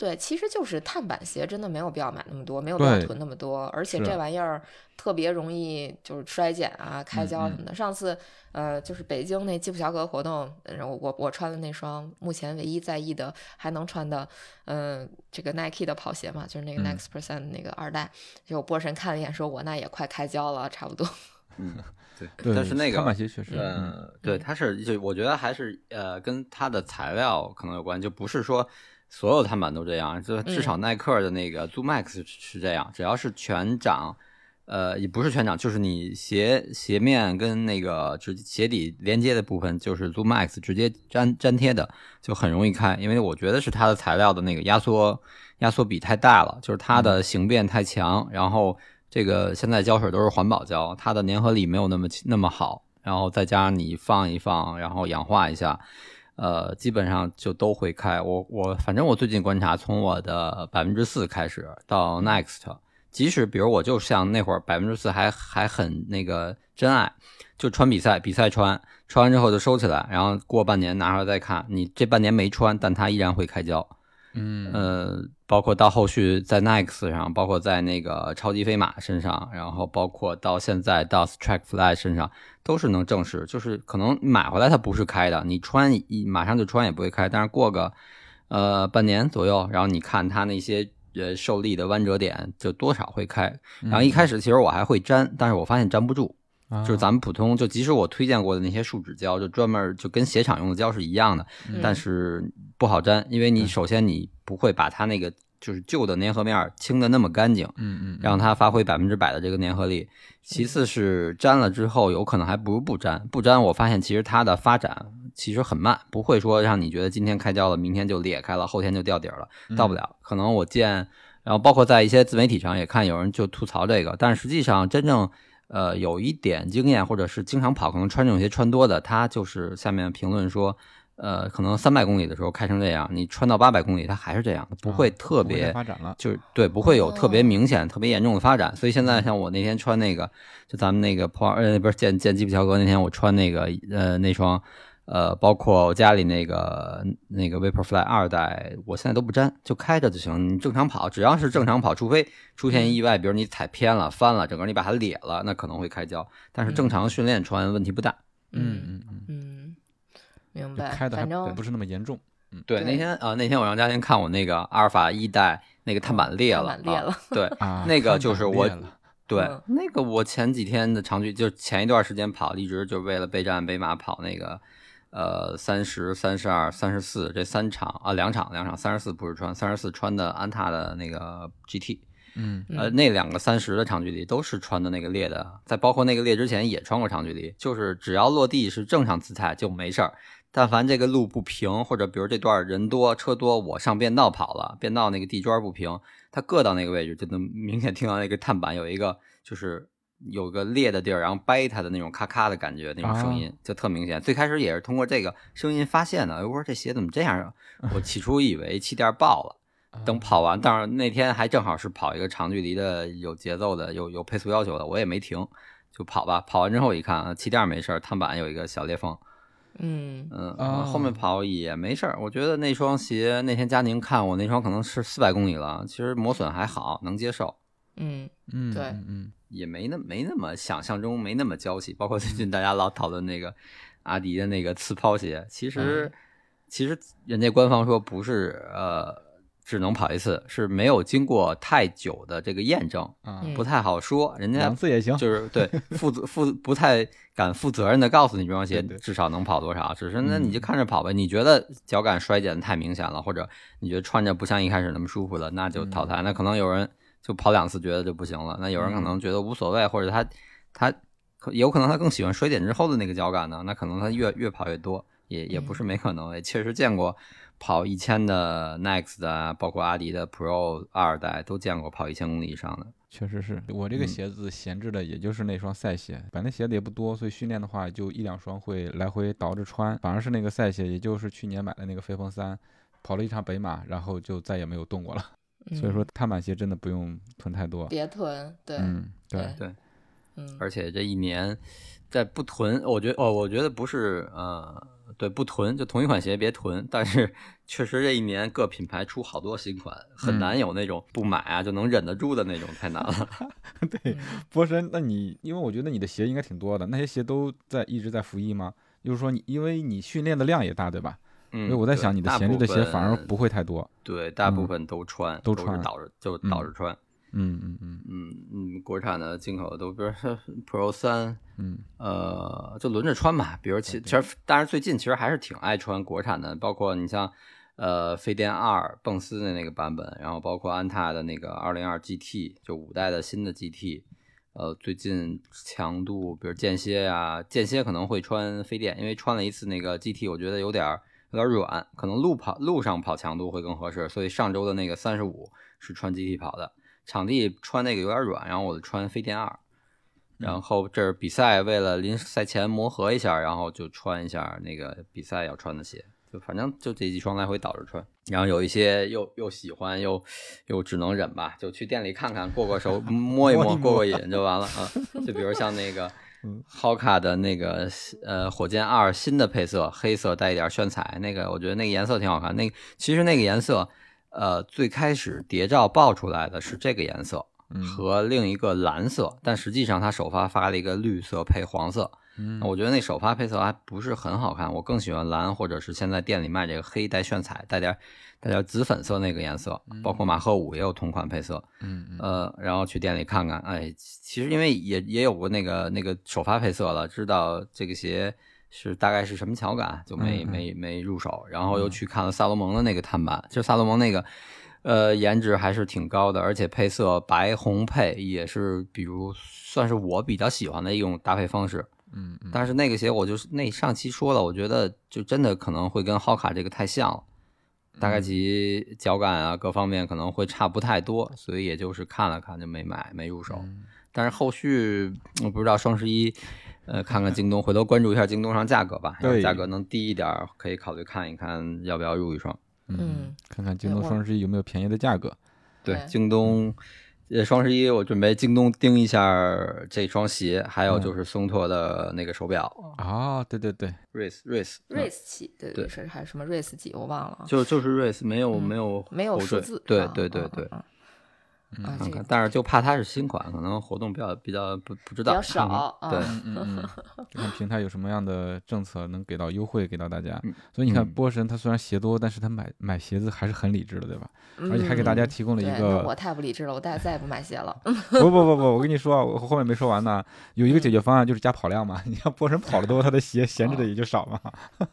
对，其实就是碳板鞋，真的没有必要买那么多，没有必要囤那么多，而且这玩意儿特别容易就是衰减啊、开胶什么的。上次呃，就是北京那基普乔格活动，然后我我穿的那双目前唯一在意的还能穿的，嗯、这个 Nike 的跑鞋嘛，就是那个
嗯
Next Percent 那个二代，就我波神看了一眼，说我那也快开胶了，差不多。
嗯，对，
对，
但是那个
碳板鞋确实，嗯
呃，对，它是就我觉得还是呃跟它的材料可能有关，就不是说所有碳板都这样，就至少耐克的那个 Zoom Max 是这样，只要是全掌。呃，也不是全掌，就是你鞋鞋面跟那个直鞋底连接的部分，就是 Zoom Max 直接粘粘贴的，就很容易开。因为我觉得是它的材料的那个压缩压缩比太大了，就是它的形变太强，然后这个现在胶水都是环保胶，它的粘合力没有那么那么好，然后再加上你放一放，然后氧化一下，呃，基本上就都会开。我我反正我最近观察，从我的百分之四开始到 Next，即使比如我就像那会儿百分之四还还很那个真爱，就穿比赛，比赛穿，穿完之后就收起来，然后过半年拿出来再看，你这半年没穿，但它依然会开胶。
嗯。
呃，包括到后续在 Nike 上，包括在那个超级飞马身上，然后包括到现在到 Strike Fly 身上，都是能证实，就是可能买回来它不是开的，你穿一马上就穿也不会开，但是过个呃半年左右，然后你看它那些呃受力的弯折点，就多少会开。然后一开始其实我还会粘，但是我发现粘不住，
啊
就是咱们普通就即使我推荐过的那些树脂胶，就专门就跟鞋厂用的胶是一样的，但是不好粘，因为你首先你不会把它那个就是旧的粘合面清的那么干净，
嗯嗯，
让它发挥百分之百的这个粘合力。其次是粘了之后，有可能还不如不粘。不粘，我发现其实它的发展其实很慢，不会说让你觉得今天开胶了，明天就裂开了，后天就掉底儿了，到不了。可能我见，然后包括在一些自媒体上也看有人就吐槽这个，但是实际上真正。呃，有一点经验，或者是经常跑，可能穿这种鞋穿多的，他就是下面评论说，呃，可能三百公里的时候开成这样，你穿到八百公里，它还是这样，不会特别
发展了。
就是对，不会有特别明显、特别严重的发展。所以现在像我那天穿那个，就咱们那个破呃不是见见基普乔格那天我穿那个呃那双，呃包括我家里那个那个 Vaporfly 二代，我现在都不粘，就开着就行。你正常跑，只要是正常跑，除非出现意外，比如你踩偏了、翻了，整个你把它裂了，那可能会开胶。但是正常训练穿问题不大。
嗯嗯嗯，
嗯，明白。
开的还
反正
不是那么严重。
对，
对
那天啊、那天我让嘉欣看我那个阿尔法一代那个碳板裂了，
裂了
啊对，
啊，
那个就是我对，
嗯
那个我前几天的长距，就是前一段时间跑，一直就为了备战北马跑那个，呃，三十三十二、三十四这三场啊，两场两场，三十四不是穿，三十四穿的安踏的那个 GT，
嗯
呃，那两个三十的长距离都是穿的那个裂的，在包括那个裂之前也穿过长距离，就是只要落地是正常姿态就没事儿。但凡这个路不平，或者比如这段人多车多，我上变道跑了，变道那个地砖不平，它硌到那个位置，就能明显听到那个碳板有一个就是有个裂的地儿，然后掰它的那种咔咔的感觉，那种声音、就特明显。最开始也是通过这个声音发现的，哎我说这鞋怎么这样啊？我起初以为气垫爆了。等跑完，但是那天还正好是跑一个长距离的，有节奏的，有有配速要求的，我也没停，就跑吧。跑完之后一看，啊气垫没事儿，碳板有一个小裂缝，
嗯
嗯，
哦
后面跑也没事儿。我觉得那双鞋那天佳宁看我那双可能是四百公里了，其实磨损还好，能接受，
嗯
嗯，
对
嗯嗯
也没那没那么想象中没那么娇气。包括最近大家老讨论那个阿迪的那个次抛鞋，其实、
嗯
其实人家官方说不是呃只能跑一次，是没有经过太久的这个验证，不太好说。人家
两次也行。
就是 对负责负不太敢负责任的告诉你这双鞋至少能跑多少，只是那你就
嗯
看着跑呗。你觉得脚感衰减的太明显了，或者你觉得穿着不像一开始那么舒服了，那就淘汰。那可能有人就跑两次觉得就不行了，那有人可能觉得无所谓，或者他他可有可能他更喜欢衰减之后的那个脚感呢，那可能他越越跑越多，也也不是没可能，也确实见过。跑一千的 Next 啊，包括阿迪的 Pro 二代都见过跑一千公里以上的。
确实是我这个
嗯
鞋子闲置的，也就是那双赛鞋，反正鞋子也不多，所以训练的话就一两双会来回倒着穿。反而是那个赛鞋，也就是去年买的那个飞风三，跑了一场北马，然后就再也没有动过了。所以说
嗯
碳板鞋真的不用囤太多。
别囤，对，
嗯，对，
对
嗯，
而且这一年在不囤，我觉得哦，我觉得不是呃，对不囤，就同一款鞋别囤。但是 确实这一年各品牌出好多新款，很
嗯
难有那种不买啊就能忍得住的那种，太难了。
对，
嗯
波神，那你因为我觉得你的鞋应该挺多的，那些鞋都在一直在服役吗？就是说你因为你训练的量也大，对吧？
嗯，
所以我在想你的闲置的鞋反而不会太多。
对，大部
嗯
分都穿，是
都穿
倒着就
嗯
倒着穿。
嗯嗯嗯
嗯嗯，国产的、进口的都，比如说 Pro 三，
嗯
呃，就轮着穿吧。比如其其实，当然最近其实还是挺爱穿国产的，包括你像呃飞电二蹦斯的那个版本，然后包括安踏的那个二零二 GT，就五代的新的 GT。呃，最近强度，比如间歇呀、间歇可能会穿飞电，因为穿了一次那个 GT，我觉得有点儿有点软，可能路跑路上跑强度会更合适，所以上周的那个三十五是穿 GT 跑的，场地穿那个有点软，然后我就穿飞电二，然后这是比赛为了临赛前磨合一下，然后就穿一下那个比赛要穿的鞋，就反正就这几双来回倒着穿。然后有一些又又喜欢又又只能忍吧，就去店里看看，过过手，摸一摸过过瘾就完了啊。就比如像那个
嗯
Hoka 的那个呃火箭二新的配色，黑色带一点炫彩，那个我觉得那个颜色挺好看。那个其实那个颜色，呃，最开始谍照爆出来的是这个颜色，
嗯
和另一个蓝色，但实际上它首发发了一个绿色配黄色。
嗯
我觉得那首发配色还不是很好看，我更喜欢蓝，或者是现在店里卖这个黑带炫彩，带点带点紫粉色那个颜色，包括马赫五也有同款配色。
嗯嗯
呃，然后去店里看看，哎，其实因为也也有过那个那个首发配色了，知道这个鞋是大概是什么脚感，就没、
嗯嗯
没没入手，然后又去看了萨洛蒙的那个碳板，就萨洛蒙那个。呃，颜值还是挺高的，而且配色白红配也是，比如算是我比较喜欢的一种搭配方式。
嗯嗯
但是那个鞋我就是那上期说了，我觉得就真的可能会跟浩卡这个太像了，大概其脚感啊各方面可能会差不太多，所以也就是看了看就没买没入手。
嗯
但是后续我不知道双十一，呃，看看京东，回头关注一下京东上价格吧，要是价格能低一点儿，可以考虑看一看要不要入一双。
嗯
嗯，
看看京东双十一有没有便宜的价格。
对
对，
京东，呃，双十一我准备京东盯一下这双鞋，还有就是松拓的那个手表
啊，对对对
，，Race
Race，race 几，对
对。
是还是什么 race 几，我忘了。啊，
就就是 Race，没有
嗯
没有
没有数字，
对
啊
对对对，
嗯嗯嗯啊，这个
看看，但是就怕它是新款，可能活动比较比较不不知道，
比较少
对
啊，
嗯嗯嗯，就看平台有什么样的政策能给到优惠给到大家
嗯。
所以你看，
嗯
波神他虽然鞋多，但是他买买鞋子还是很理智的，对吧？而且还给大家
嗯
提供了一
对，那我，太不理智了，我再再也不买鞋了。
不不不不，我跟你说啊，我后面没说完呢。有一个解决方案就是加跑量嘛。你看波神跑得多，他的鞋闲置的也就少嘛。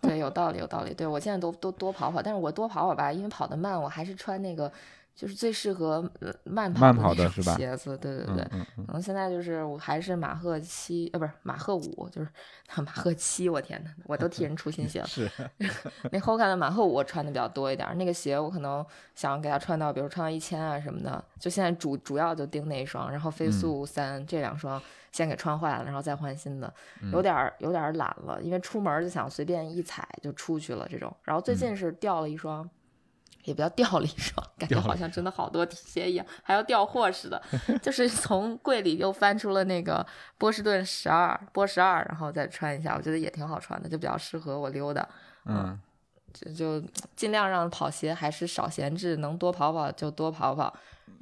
对，有道理，有道理。对我现在都都多跑跑，但是我多跑跑吧，因为跑得慢，我还是穿那个就是最适合呃慢跑
慢
的那种
跑的是吧
鞋子，对对对。
嗯嗯嗯，
然后现在就是我还是马赫七，呃，不是马赫五，就是 马赫七。我天呐，我都替人出新鞋了。
是，
那 Hoka 的马赫五我穿的比较多一点儿，那个鞋我可能想给它穿到，比如穿到一千啊什么的。就现在主主要就盯那一双，然后飞速三、这两双先给穿坏了，然后再换新的，有点儿有点儿懒了，因为出门就想随便一踩就出去了这种。然后最近是掉了一双。也不叫掉了一双，感觉好像真的好多鞋一样，还要调货似的。就是从柜里又翻出了那个波士顿十二波十二，然后再穿一下，我觉得也挺好穿的，就比较适合我溜达。
嗯
就就尽量让跑鞋还是少闲置，能多跑跑就多跑跑，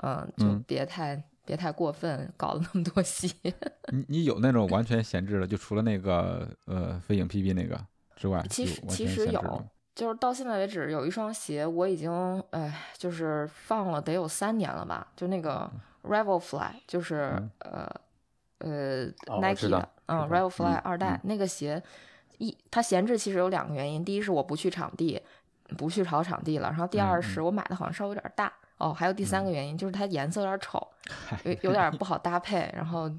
嗯，就
嗯
别太、别太过分，搞了那么多鞋。
你你有那种完全闲置的，就除了那个呃飞影 PB 那个之外，
其实其实有就是到现在为止，有一双鞋我已经哎，就是放了得有三年了吧，就那个 Rival Fly，就是、
嗯
呃呃
哦
Nike 的，嗯，Rival Fly
嗯
二代、那个鞋，一它闲置其实有两个原因，第一是我不去场地，不去跑场地了，然后第二
嗯
是我买的好像稍微有点大。哦，还有第三个原因就是它颜色有点丑，有有点不好搭配，然后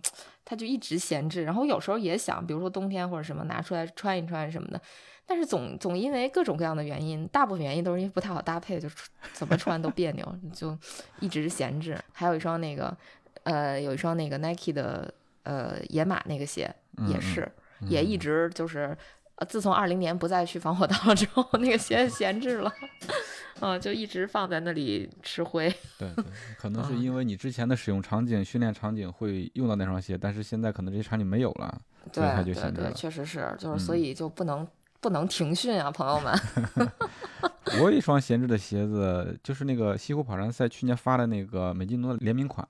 它就一直闲置。然后有时候也想，比如说冬天或者什么拿出来穿一穿什么的，但是总总因为各种各样的原因，大部分原因都是因为不太好搭配，就穿怎么穿都别扭，就一直闲置。还有一双那个呃，有一双那个 Nike 的呃野马那个鞋也
嗯
是，也一直就是。呃，自从二零年不再去防火道了之后，那个鞋闲置了，嗯，就一直放在那里吃灰。
对对，可能是
嗯
因为你之前的使用场景、训练场景会用到那双鞋，但是现在可能这些场景没有了，
对对对。确实是，就是所
嗯
以就不能、不能停训啊，朋友们。
我有一双闲置的鞋子，就是那个西湖跑山赛去年发的那个美津浓联名款，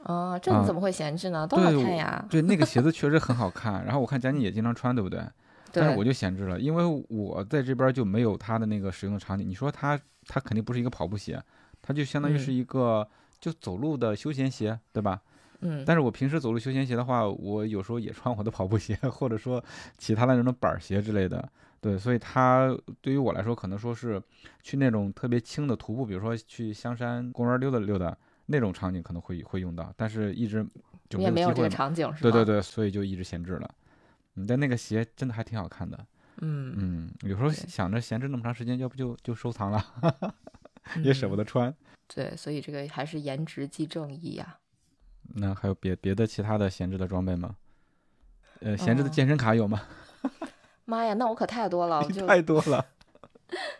哦，这
啊
你怎么会闲置呢？多好看呀！
对，那个鞋子确实很好看。然后我看佳妮也经常穿，对不对？但是我，就闲置了，因为我在这边就没有它的那个使用的场景。你说它，它肯定不是一个跑步鞋，它就相当于
嗯
是一个就走路的休闲鞋，对吧？
嗯，
但是我平时走路休闲鞋的话，我有时候也穿我的跑步鞋，或者说其他的那种板儿鞋之类的。对，所以它对于我来说，可能说是去那种特别轻的徒步，比如说去香山公园溜达溜达那种场景可能会会用到，但是一直就
你也没有这个。场景是吧？
对对，对，所以就一直闲置了。嗯，但那个鞋真的还挺好看的。
嗯，
嗯，有时候想着闲置那么长时间，要不就就收藏了，也舍不
嗯。
得穿。
对，所以这个还是颜值即正义呀。
那还有别别的其他的闲置的装备吗？呃，闲置的
哦
健身卡有吗？
妈呀，那我可太多了，
太多了。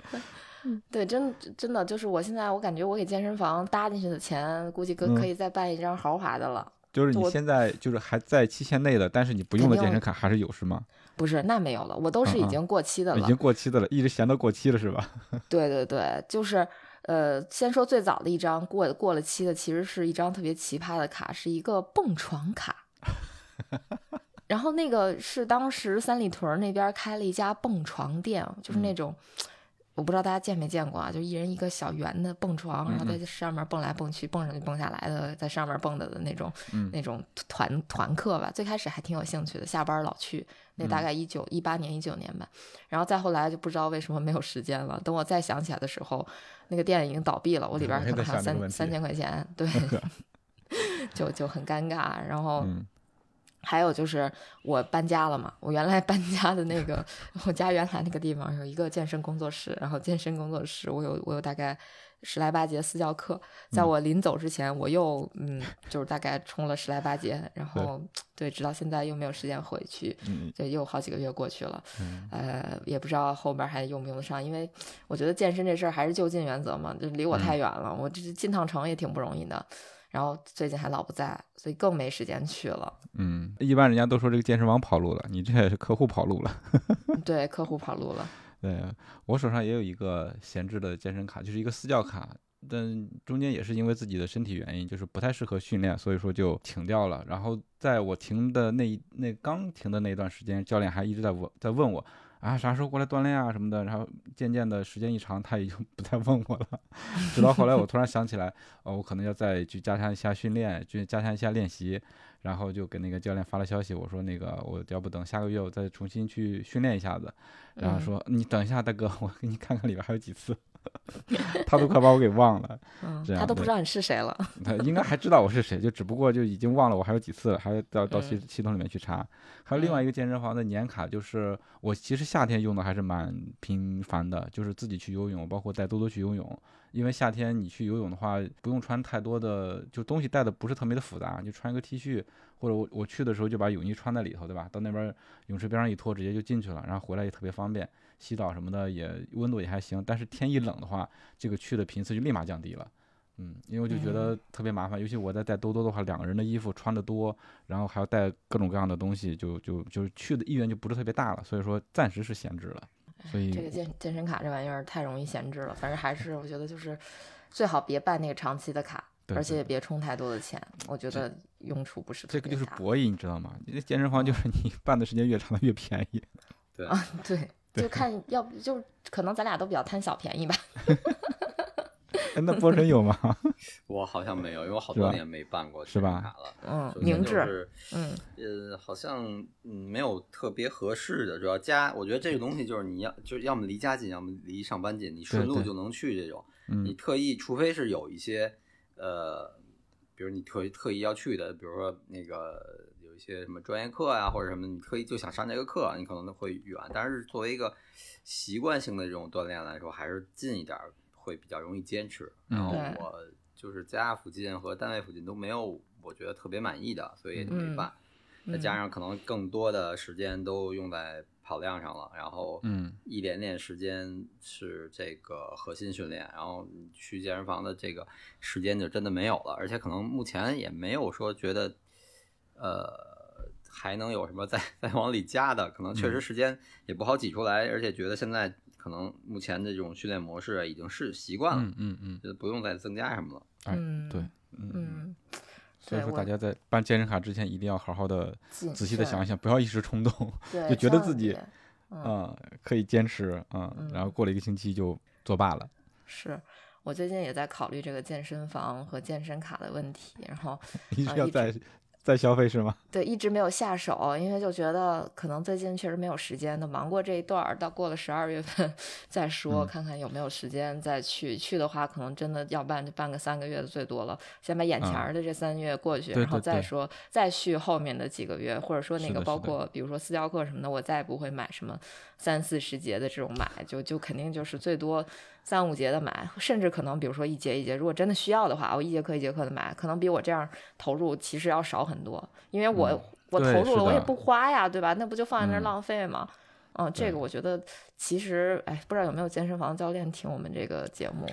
对，真真的就是我现在我感觉我给健身房搭进去的钱，估计可
嗯
可以再办一张豪华的了。
就是你现在就是还在期限内的，但是你不用的健身卡还是有是吗？
不是，那没有了，我都是已经过期的了。
已经过期的了，一直闲到过期了是吧？
对对对，就是呃，先说最早的一张过过了期的，其实是一张特别奇葩的卡，是一个蹦床卡。然后那个是当时三里屯那边开了一家蹦床店，就是那
嗯
种。我不知道大家见没见过啊，就一人一个小圆的蹦床，然后在
嗯
上面蹦来蹦去，蹦上去蹦下来的，在上面蹦的的那种，
嗯
那种团团课吧。最开始还挺有兴趣的，下班老去。那大
嗯
概一九一八年、一九年吧。然后再后来就不知道为什么没有时间了。等我再想起来的时候，那个店已经倒闭了，我里边还有
想这个问题
三三千块钱，对，就就很尴尬。然后
嗯
还有就是我搬家了嘛，我原来 搬家的那个我家原来那个地方有一个健身工作室，然后健身工作室我有我有大概十来八节私教课，在
嗯
我临走之前，我又嗯就是大概冲了十来八节，然后对，直到现在又没有时间回去，
嗯
就又好几个月过去了，
嗯
呃，也不知道后边还用不用得上，因为我觉得健身这事儿还是就近原则嘛，就离我太远了，我这进趟城也挺不容易的。然后最近还老不在，所以更没时间去了。
嗯，一般人家都说这个健身房跑路了，你这也是客户跑路了。
对，客户跑路了。
对我手上也有一个闲置的健身卡，就是一个私教卡，但中间也是因为自己的身体原因，就是不太适合训练，所以说就停掉了。然后在我停的那一那刚停的那段时间，教练还一直在问在问我啊啥时候过来锻炼啊什么的。然后渐渐的时间一长，他也就 不再问我了。直到后来我突然想起来，哦，我可能要再去加强一下训练，去加强一下练习。然后就给那个教练发了消息，我说那个我要不等下个月我再重新去训练一下子。然后
嗯
说、你等一下，大哥，我给你看看里边还有几次。他都快把我给忘了，
他都不知道你是谁了。
他应该还知道我是谁，就只不过就已经忘了我还有几次了，还要 到到系
嗯
系统里面去查。还有另外一个健身房的年卡，就是我其实夏天用的还是蛮频繁的，就是自己去游泳，包括带多多去游泳。因为夏天你去游泳的话，不用穿太多的，就东西带的不是特别的复杂，就穿一个 T 恤，或者我我去的时候就把泳衣穿在里头，对吧？到那边泳池边上一脱，直接就进去了，然后回来也特别方便，洗澡什么的也温度也还行。但是天一冷的话，这个去的频次就立马降低了。嗯，因为我就觉得特别麻烦，尤其我在带多多的话，两个人的衣服穿的多，然后还要带各种各样的东西，就就就是去的意愿就不是特别大了，所以说暂时是闲置了。所以
这个健健身卡这玩意儿太容易闲置了，反正还是我觉得就是最好别办那个长期的卡，而且也别充太多的钱，我觉得用处不是特
这个。就是博弈，你知道吗？那健身房就是你办的时间越长，它越便宜。
对啊，对，就看要不就可能咱俩都比较贪小便宜吧。
哎那波神有吗？
我好像没有，因为我好多年没办过
是吧
卡了。
嗯明智，
是
嗯
呃，好像嗯没有特别合适的，主要家，我觉得这个东西就是你要就是要么离家近，要么离上班近，你顺路就能去这种。你
嗯
特意，除非是有一些呃，比如你特意特意要去的，比如说那个些什么专业课呀、或者什么，你特意就想上这个课，你可能会远。但是作为一个习惯性的这种锻炼来说，还是近一点儿会比较容易坚持。
嗯
然后我就是家附近和单位附近都没有我觉得特别满意的，所以也就没
嗯
办。再
嗯
加上可能更多的时间都用在跑量上了，然后
嗯
一点点时间是这个核心训练，然后你去健身房的这个时间就真的没有了，而且可能目前也没有说觉得，呃，还能有什么再再 往里加的，可能确实时间也不好挤出来，而且觉得现在可能目前的这种训练模式已经是习惯了，
嗯嗯嗯，
觉得不用再增加什么了。
哎
嗯
对，嗯。
嗯，
所以说大家在办健身卡之前一定要好好的仔细的想一想，不要一时冲动，就觉得自己
别嗯
嗯，可以坚持，嗯，然后过了一个星期就作罢了。
是我最近也在考虑这个健身房和健身卡的问题，然后
一
直
直要再 再消费是吗？
对一直没有下手，因为就觉得可能最近确实没有时间，那忙过这一段儿，到过了十二月份 再说，
嗯
看看有没有时间再去。去的话，可能真的要办就办个三个月的最多了，先把眼前儿的这三个月过去，
嗯
然后再说再续后面的几个月，或者说那个包括比如说私教课什么的，我再也不会买什么三四十节的这种买，就就肯定就是最多三五节的买，甚至可能比如说一节一节，如果真的需要的话，我一节课一节课的买，可能比我这样投入其实要少很多，因为我、
嗯
我投入了，我也不花呀，对吧？那不就放在那儿
嗯
浪费吗？嗯，这个我觉得其实，哎，不知道有没有健身房教练听我们这个节目，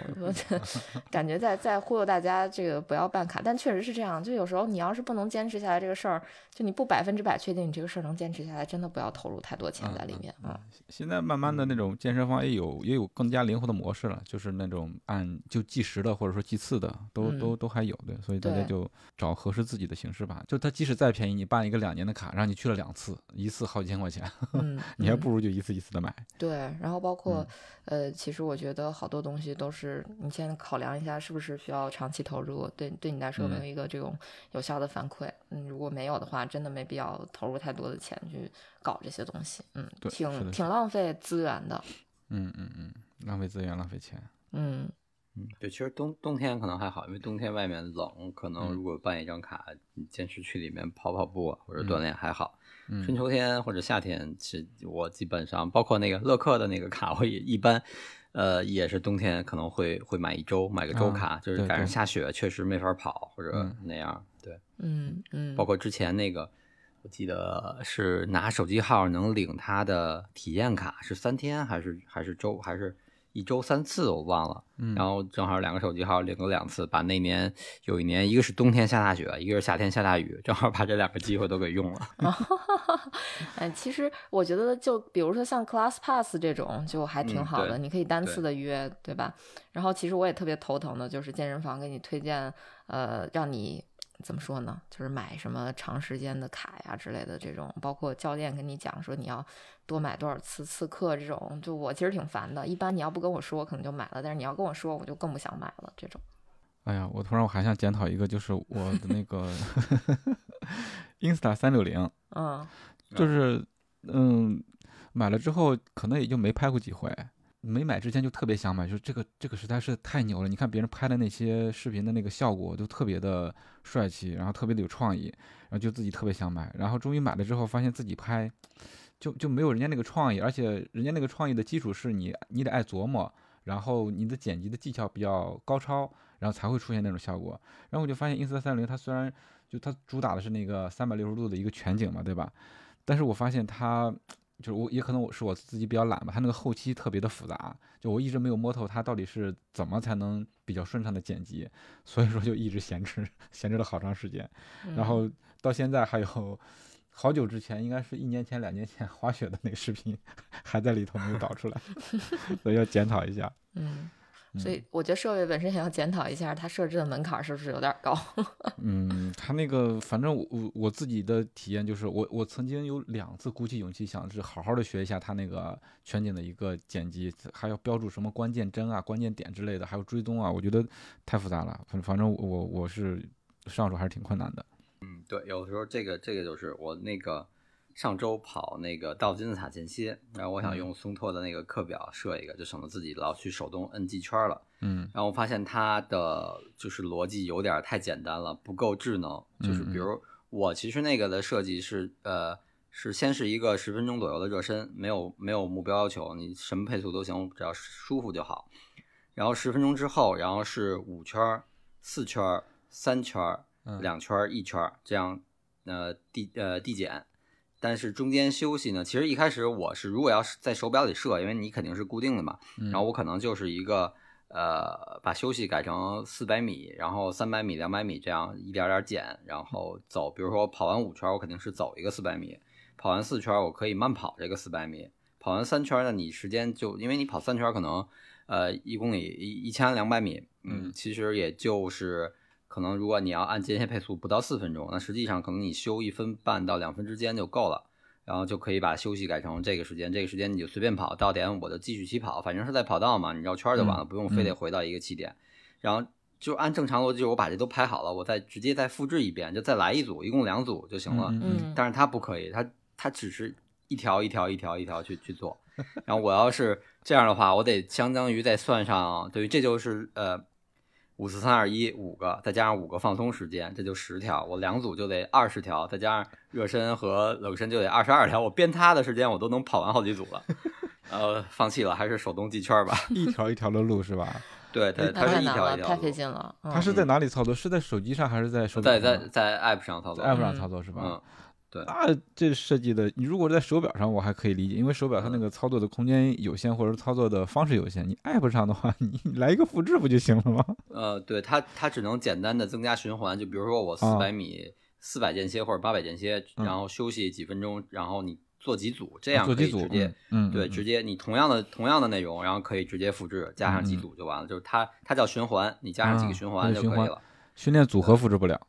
感觉在在忽悠大家这个不要办卡，但确实是这样。就有时候你要是不能坚持下来这个事儿，就你不百分之百确定你这个事儿能坚持下来，真的不要投入太多钱在里面啊。
现在慢慢的那种健身房也有也有更加灵活的模式了，就是那种按就计时的或者说计次的，都都都还有对，所以大家就找合适自己的形式吧。就它即使再便宜，你办一个两年的卡，让你去了两次，一次好几千块钱，
嗯，
你还
嗯
不如就一次一次的买。
对，然后包括、呃，其实我觉得好多东西都是你先考量一下是不是需要长期投入，对对你来说有没有一个这种有效的反馈。嗯，如果没有的话，真的没必要投入太多的钱去搞这些东西。嗯，
对
挺挺浪费资源的。
嗯嗯嗯，浪费资源，浪费钱。
嗯
对，其实冬冬天可能还好，因为冬天外面冷，可能
嗯
如果办一张卡，你坚持去里面跑跑步啊或者锻炼还好。
嗯
春秋天或者夏天，其实我基本上包括那个乐客的那个卡，我也一般，呃，也是冬天可能会会买一周，买个周
啊
卡，就是赶上下雪确实没法跑或者
嗯
那样。对，
嗯嗯，
包括之前那个，我记得是拿手机号能领他的体验卡，是三天还是还是周还是一周三次，我忘了。
嗯
然后正好两个手机号领了两次，把那年有一年一个是冬天下大雪，一个是夏天下大雨，正好把这两个机会都给用了。
哎，其实我觉得，就比如说像 Class Pass 这种，就还挺
嗯
好的，
对
你可以单次的约，对吧？然后其实我也特别头疼的，就是健身房给你推荐，呃，让你怎么说呢？就是买什么长时间的卡呀之类的这种，包括教练跟你讲说你要多买多少次次课这种，就我其实挺烦的。一般你要不跟我说，我可能就买了，但是你要跟我说，我就更不想买了。这种，
哎呀，我突然我还想检讨一个，就是我的那个 Insta 三六零，
嗯
就是嗯，买了之后可能也就没拍过几回。没买之前就特别想买，就是这个这个实在是太牛了。你看别人拍的那些视频的那个效果都特别的帅气，然后特别的有创意，然后就自己特别想买。然后终于买了之后，发现自己拍就就没有人家那个创意，而且人家那个创意的基础是你你得爱琢磨，然后你的剪辑的技巧比较高超，然后才会出现那种效果。然后我就发现 Insta 三六零它虽然就它主打的是那个三百六十度的一个全景嘛，对吧？但是我发现它就是我也可能我是我自己比较懒吧，它那个后期特别的复杂，就我一直没有摸透它到底是怎么才能比较顺畅的剪辑，所以说就一直闲置闲置了好长时间，
嗯
然后到现在还有好久之前，应该是一年前两年前滑雪的那个视频 还在里头没有导出来，所以要检讨一下。
嗯，所以我觉得设备本身也要检讨一下，它设置的门槛是不是有点高？
嗯，他那个反正我我我自己的体验就是，我我曾经有两次鼓起勇气想是好好的学一下他那个全景的一个剪辑，还要标注什么关键帧啊、关键点之类的，还有追踪啊，我觉得太复杂了。反反正我我是上手还是挺困难的。
嗯，对，有的时候这个这个就是我那个上周跑那个到金字塔间歇，然后我想用松拓的那个课表设一个，就省得自己老去手动摁记圈了。
嗯
然后我发现它的就是逻辑有点太简单了，不够智能。就是比如我其实那个的设计是呃是先是一个十分钟左右的热身，没有没有目标要求，你什么配速都行，只要舒服就好。然后十分钟之后，然后是五圈儿、四圈儿、三圈两圈儿、一圈儿这样呃递呃递减。但是中间休息呢，其实一开始我是如果要是在手表里设，因为你肯定是固定的嘛，然后我可能就是一个呃把休息改成四百米，然后三百米、两百米这样一点点减，然后走。比如说我跑完五圈，我肯定是走一个四百米；跑完四圈，我可以慢跑这个四百米；跑完三圈呢，你时间就因为你跑三圈可能呃一公里一一千两百米，嗯，其实也就是。可能如果你要按间歇配速不到四分钟，那实际上可能你休一分半到两分之间就够了，然后就可以把休息改成这个时间，这个时间你就随便跑到点我就继续起跑，反正是在跑道嘛，你绕圈就完了，不用非得回到一个起点。然后就按正常逻辑，我把这都排好了，我再直接再复制一遍，就再来一组，一共两组就行了。但是它不可以，它它只是一条一条一条一条去去做。然后我要是这样的话，我得相当于再算上，对于这就是呃。五四三二一五个，再加上五个放松时间，这就十条。我两组就得二十条，再加上热身和冷身就得二十二条。我鞭他的时间我都能跑完好几组了。呃，放弃了，还是手动计圈吧。
一条一条的录是吧？
对对，
那
它是一条一条路
太费劲了。嗯
它是在哪里操作？是在手机上还是在手表
在
上？
在在 App 上操作。
app 上操作是吧？
嗯，对
那这设计的，你如果在手表上，我还可以理解，因为手表它那个操作的空间有限，或者操作的方式有限。你 app 上的话，你 你来一个复制不就行了吗？
呃，对它它只能简单的增加循环，就比如说我四
啊
百米四百间歇或者八百间歇，
嗯
然后休息几分钟，然后你做几组，这样可
做几组，
以直接。
嗯，嗯
对，
嗯
直接你同样的同样的内容，然后可以直接复制，加上几组就完了。就是它它叫循环，你加上几
啊
个循环
对循环
就可以了。
训练组合复制不了。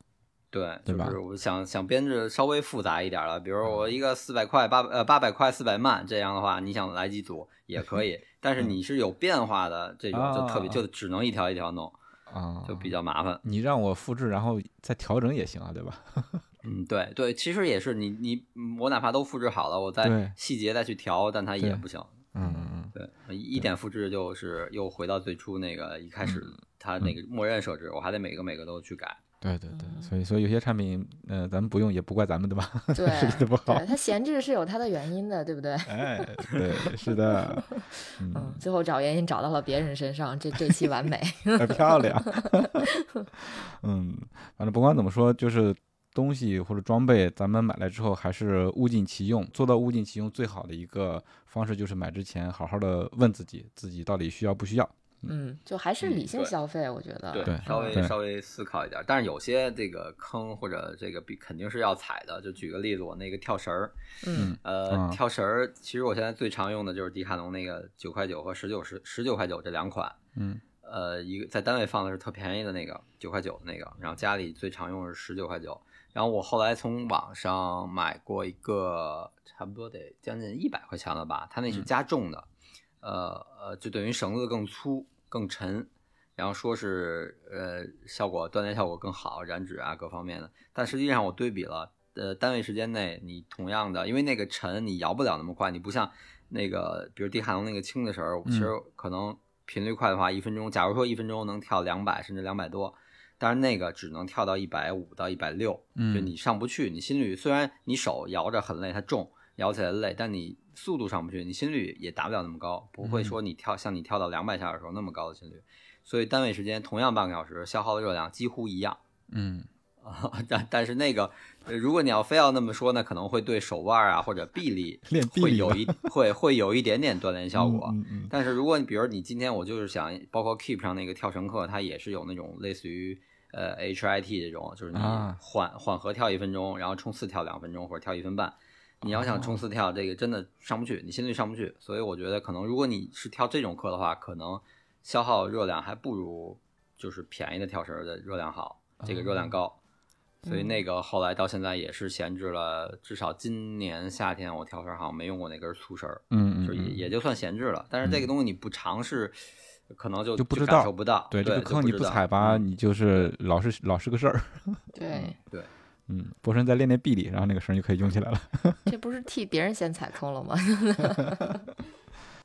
对，
对吧
就是我想想编制稍微复杂一点了，比如我
嗯
一个四百块八呃八百块四百慢这样的话，你想来几组 也可以，但是你是有变化的这种就特别就只能一条一条弄，
啊，
就比较麻烦。
你让我复制，然后再调整也行啊，对吧？
嗯，对对，其实也是你你嗯我哪怕都复制好了，我再细节再去调，但它也不行。
嗯嗯嗯
对，一一点复制就是又回到最初那个一开始
嗯
它那个默认设置，我还得每个每个都去改。
对对对，
嗯
所以所以有些产品，呃，咱们不用也不怪咱们的吧？
对。它闲置是有它的原因的，对不对？
哎，对，是的，
嗯
嗯，，
最后找原因找到了别人身上，这这期完美。
很漂亮。嗯，反正不管怎么说，就是东西或者装备，咱们买来之后还是物尽其用。做到物尽其用，最好的一个方式就是买之前好好的问自己，自己到底需要不需要。
嗯，就还是
嗯
理性消费，我觉得。
对
稍微稍微思考一点，但是有些这个坑或者这个必肯定是要踩的。就举个例子，我那个跳绳儿，
嗯
呃，
啊
跳绳儿，其实我现在最常用的就是迪卡侬那个九块九和十九十十九块九这两款。
嗯
呃，一个在单位放的是特便宜的那个九块九的那个，然后家里最常用是十九块九。然后我后来从网上买过一个，差不多得将近一百块钱了吧，它那是加重的，呃呃，就等于绳子更粗更沉，然后说是呃效果锻炼效果更好，燃脂啊各方面的。但实际上我对比了，呃，单位时间内你同样的，因为那个沉你摇不了那么快，你不像那个比如迪卡侬那个轻的时候，其实可能频率快的话，一分钟，假如说一分钟能跳两百甚至两百多。但是那个只能跳到一百五到一百六，
嗯
就你上不去，你心率虽然你手摇着很累，它重，摇起来累，但你速度上不去，你心率也达不了那么高，不会说你跳像你跳到两百下的时候那么高的心率，所以单位时间同样半个小时，消耗的热量几乎一样
嗯
啊。但但是那个，呃如果你要非要那么说呢，可能会对手腕啊或者臂力 会有一会会有一点点锻炼效果。
嗯嗯
但是如果你比如你今天我就是想，包括 Keep 上那个跳绳课，它也是有那种类似于呃 HIT 这种，就是你
啊
缓、缓和跳一分钟，然后冲刺跳两分钟或者跳一分半。你要想冲刺跳这个真的上不去，你心率上不去，所以我觉得可能如果你是跳这种课的话，可能消耗热量还不如就是便宜的跳绳儿的热量好，这个热量高。所以那个后来到现在也是闲置了，至少今年夏天我跳绳儿好像没用过那根粗绳儿，
嗯嗯，
就也
嗯
也就算闲置了。但是这个东西你不尝试，可能就
就不知道
感受不到。
对
对
这个坑你不踩吧，
嗯
你就是老是老是个事儿。
对，
对，
嗯，博神再练练臂力，然后那个绳就可以用起来了。
这不是替别人先踩坑了吗？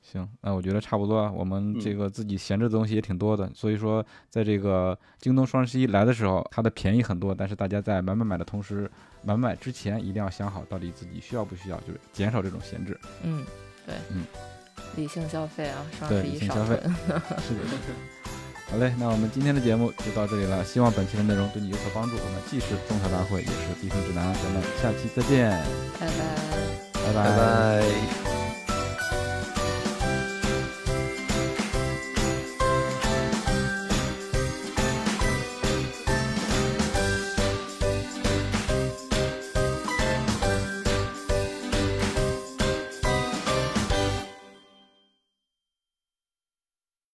行，那我觉得差不多啊。我们
嗯
这个自己闲置的东西也挺多的，所以说在这个京东双十一来的时候，它的便宜很多，但是大家在买买买的同时，买买之前一定要想好到底自己需要不需要，就是减少这种闲置。
嗯，对，
嗯，
理性消费啊，双十一少
理性消费
囤。
是的，是的。好嘞，那我们今天的节目就到这里了，希望本期的内容对你有所帮助。我们既是种草大会，也是避坑指南，咱们下期再见，
拜拜。
拜
拜拜。